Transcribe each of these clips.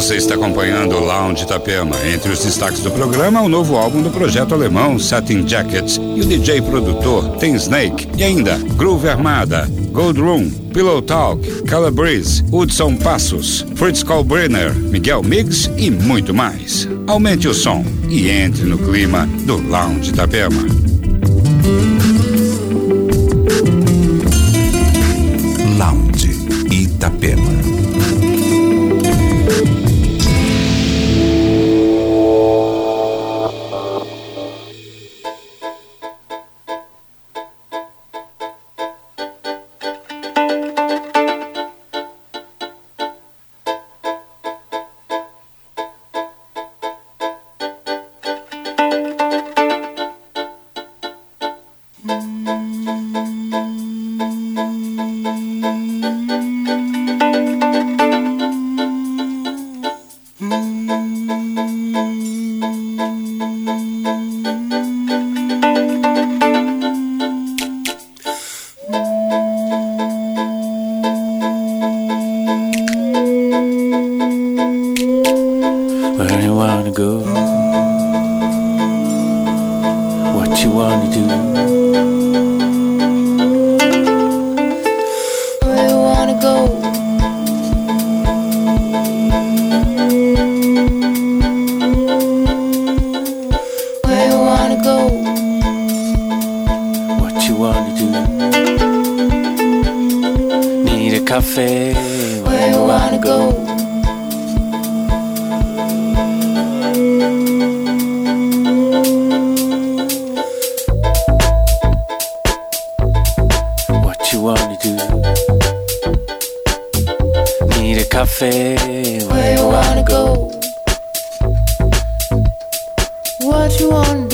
Você está acompanhando o Lounge Itapema. Entre os destaques do programa, o novo álbum do projeto alemão Satin Jackets e o DJ produtor tem Snake e ainda Groove Armada, Gold Room, Pillow Talk, Calabrese, Hudson Passos, Fritz Kalbrenner, Miguel Miggs e muito mais. Aumente o som e entre no clima do Lounge Itapema. cafe. Where you wanna go? What you want?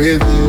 with you.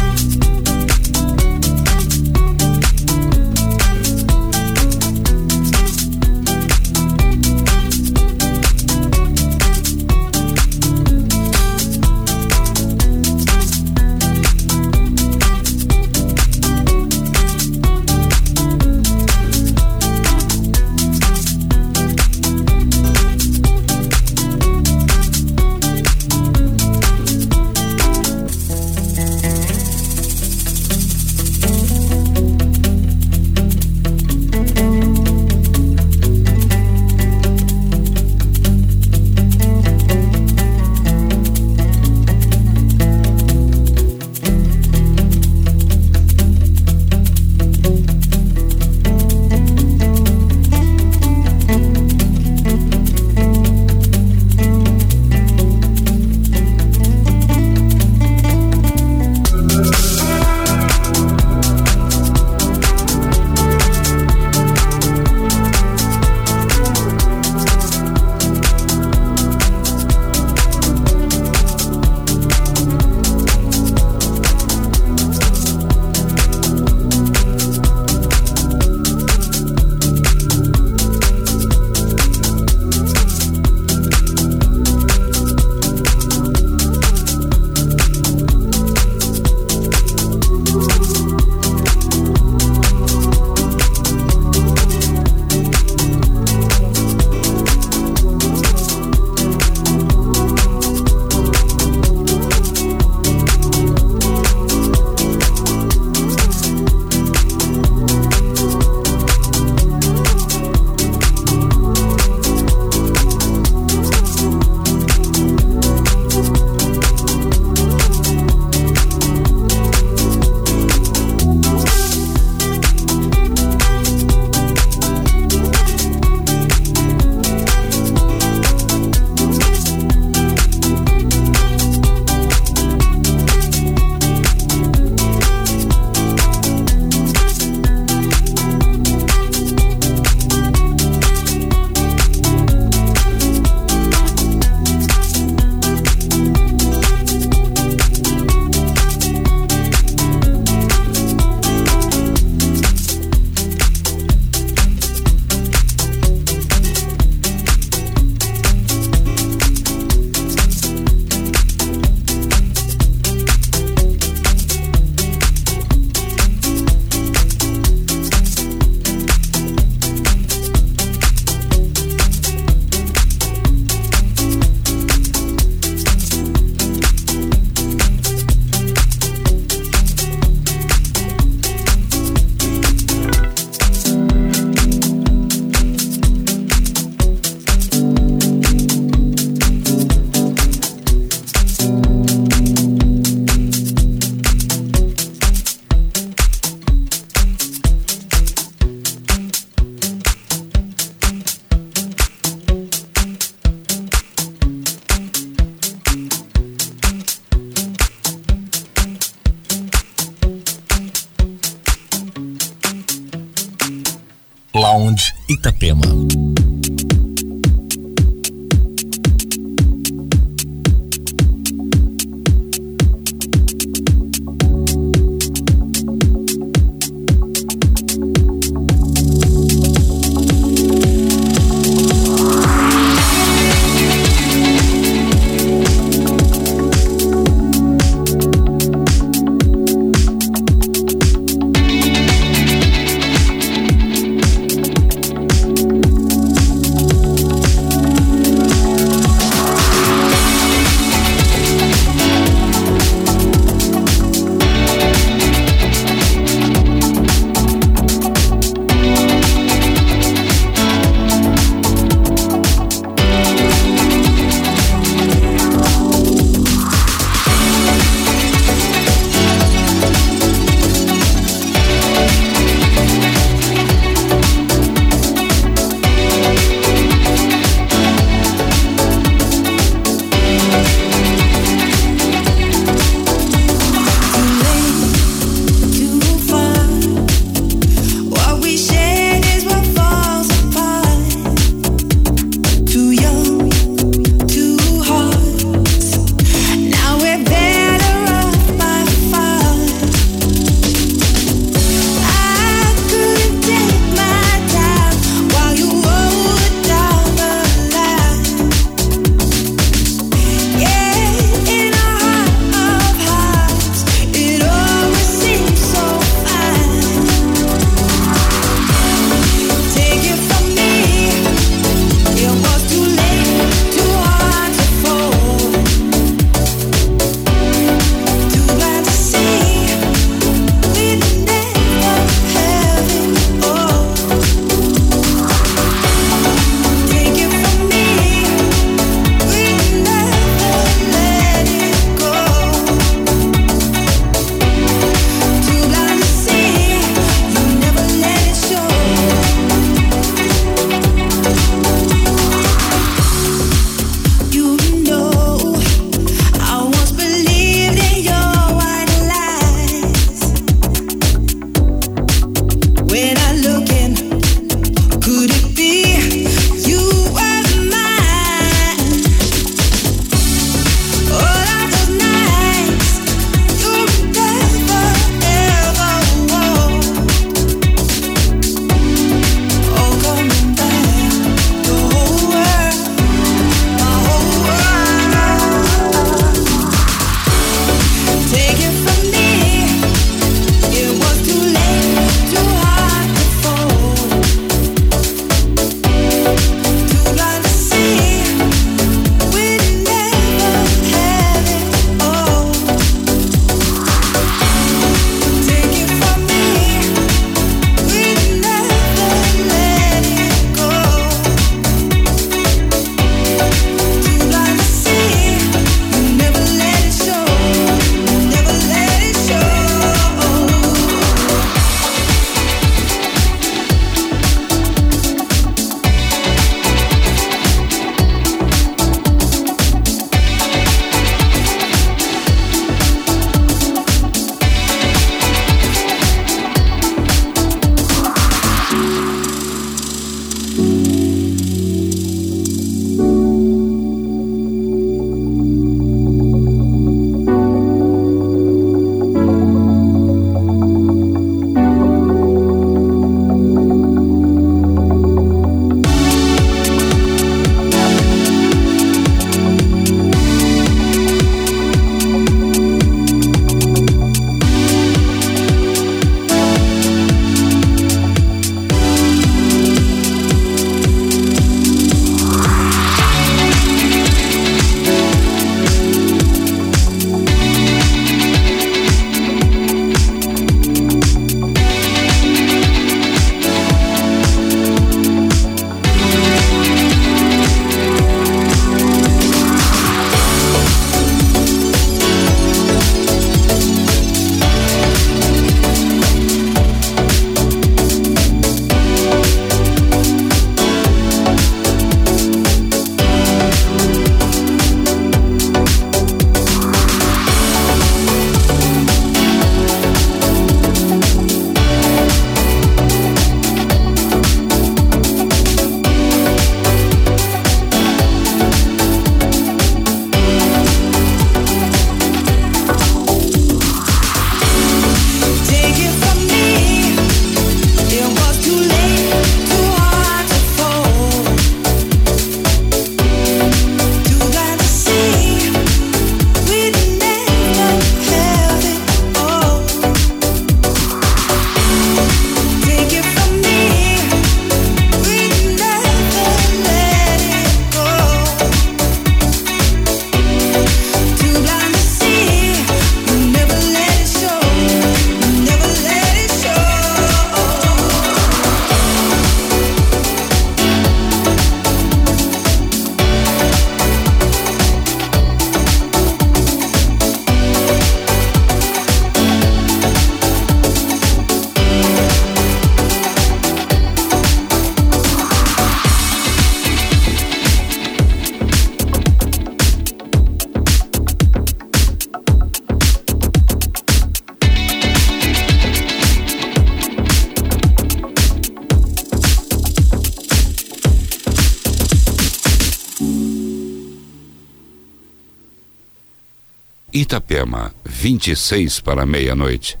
26 para meia-noite.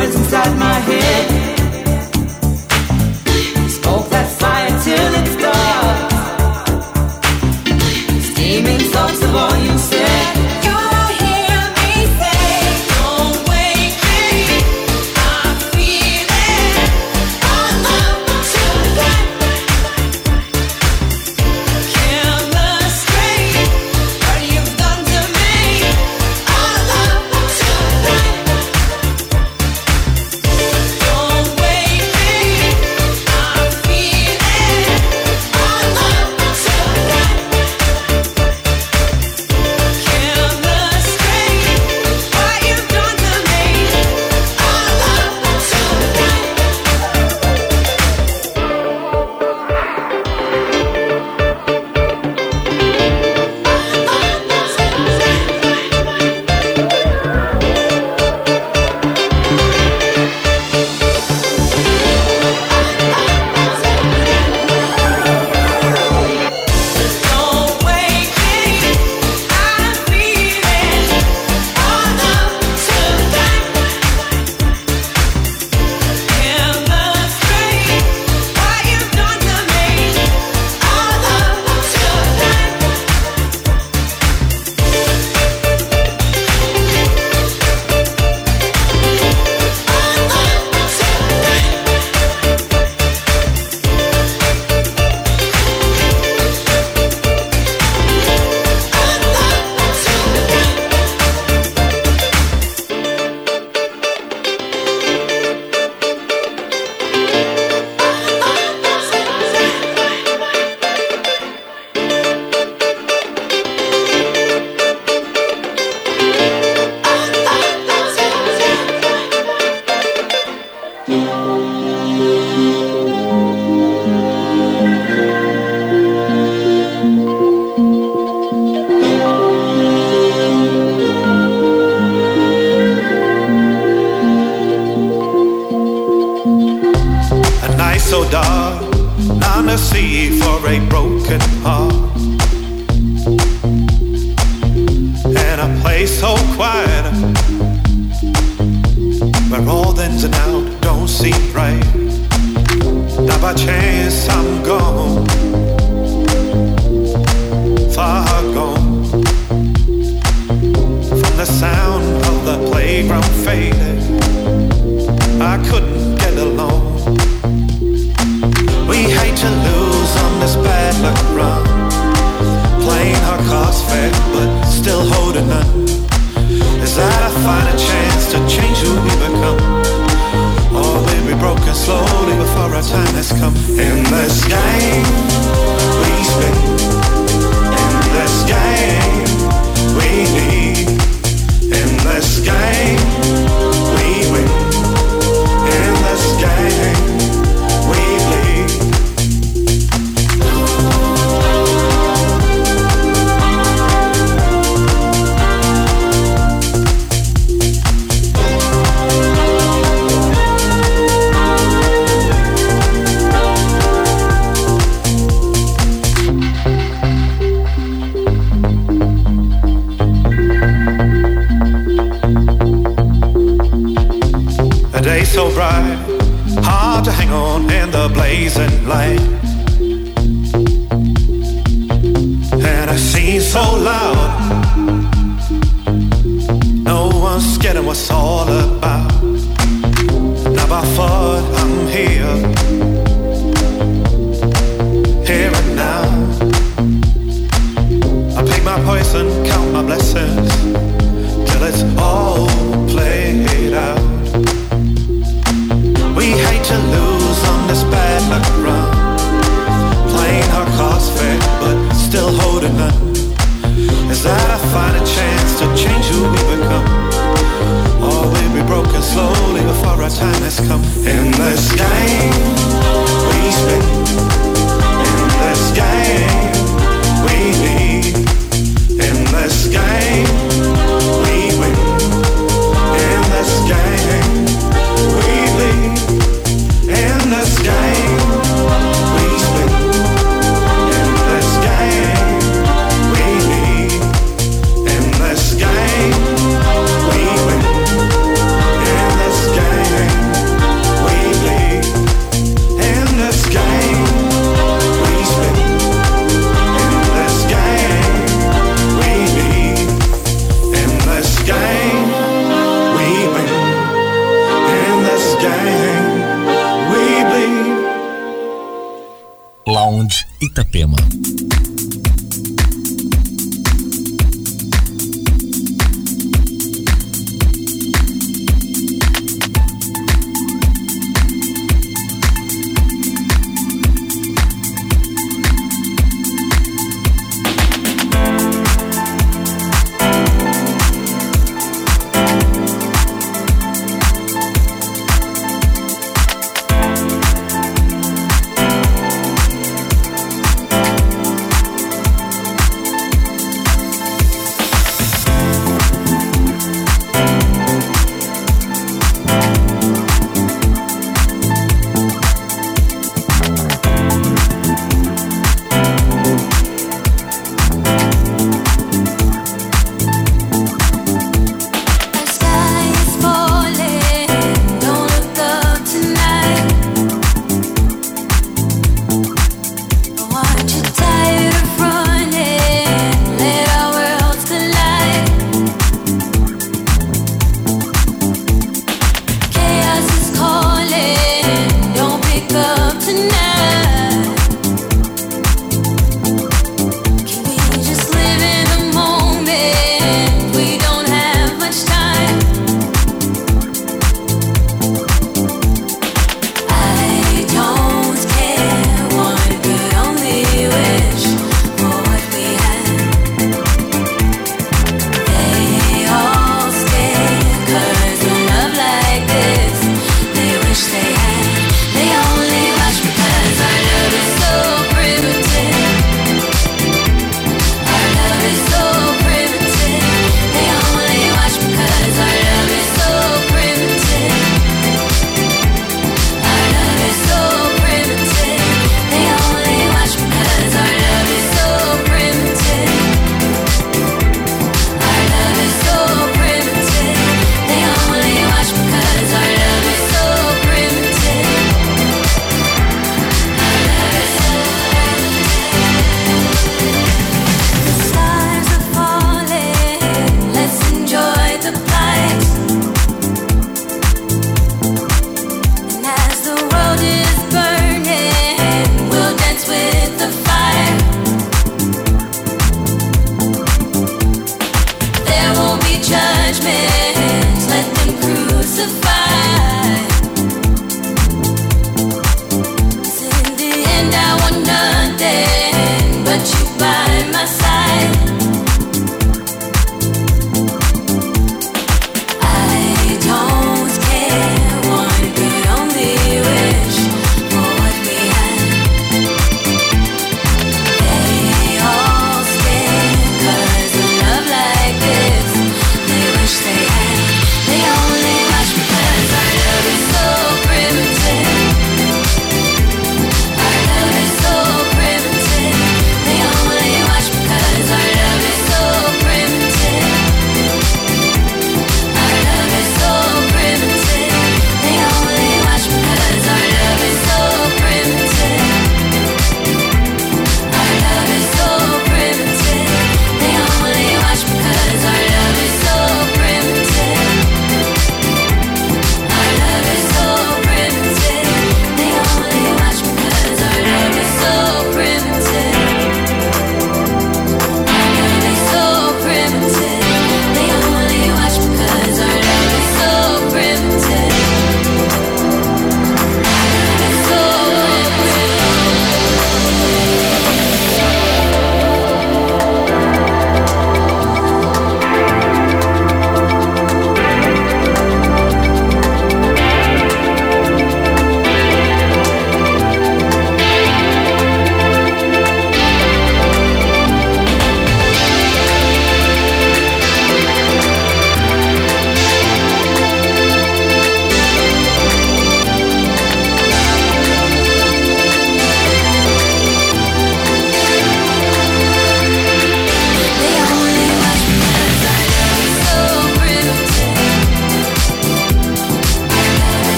Words inside my head. Yeah.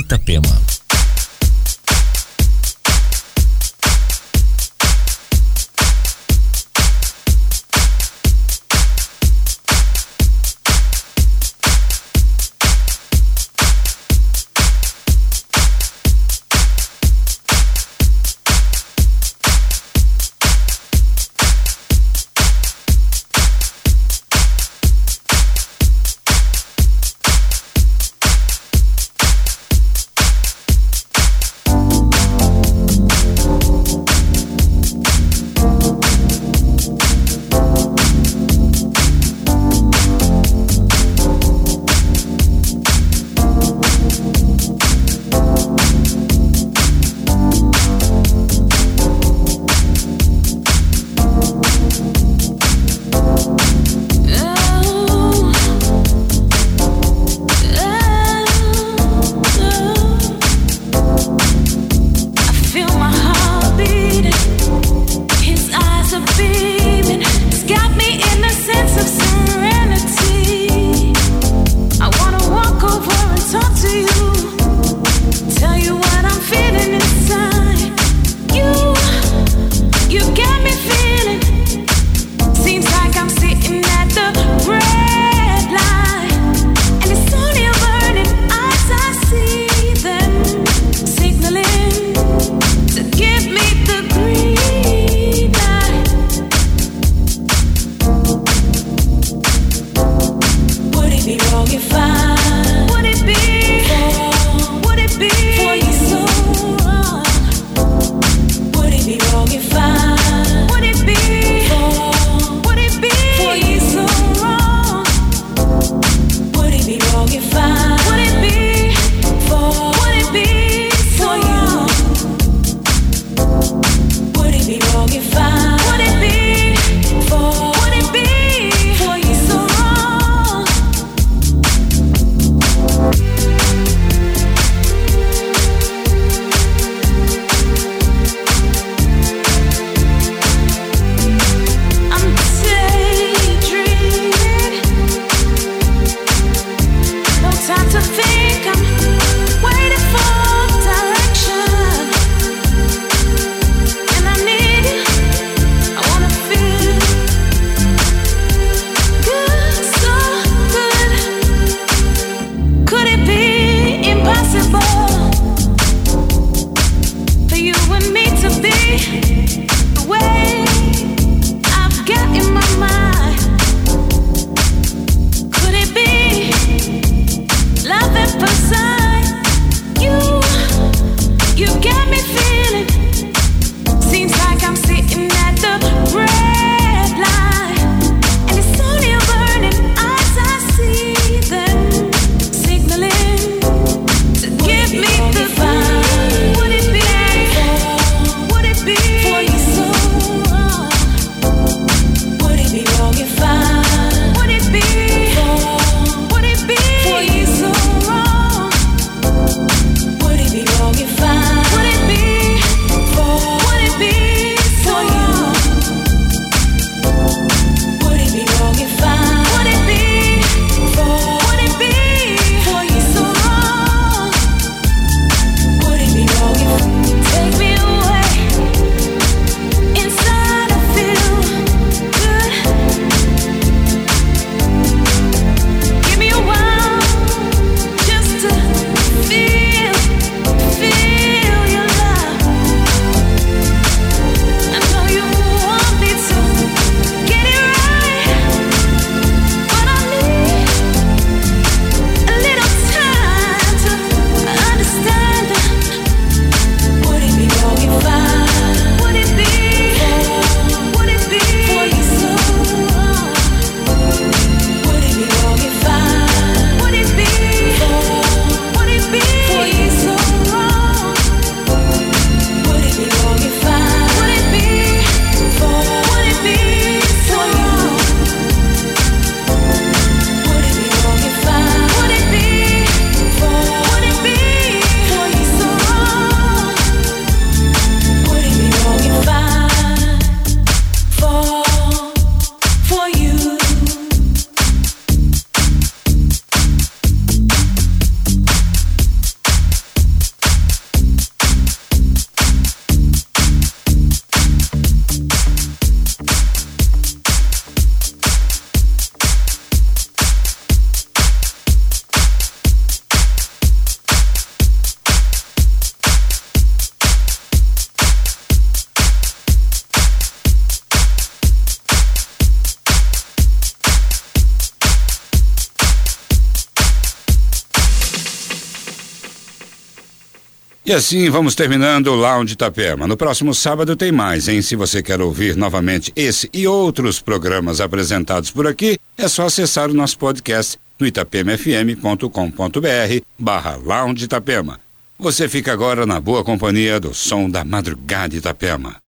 Itapema. E assim vamos terminando o Lounge Itapema. No próximo sábado tem mais, hein? Se você quer ouvir novamente esse e outros programas apresentados por aqui, é só acessar o nosso podcast no itapemafm.com.br barra Lounge Itapema. Você fica agora na boa companhia do som da madrugada Itapema.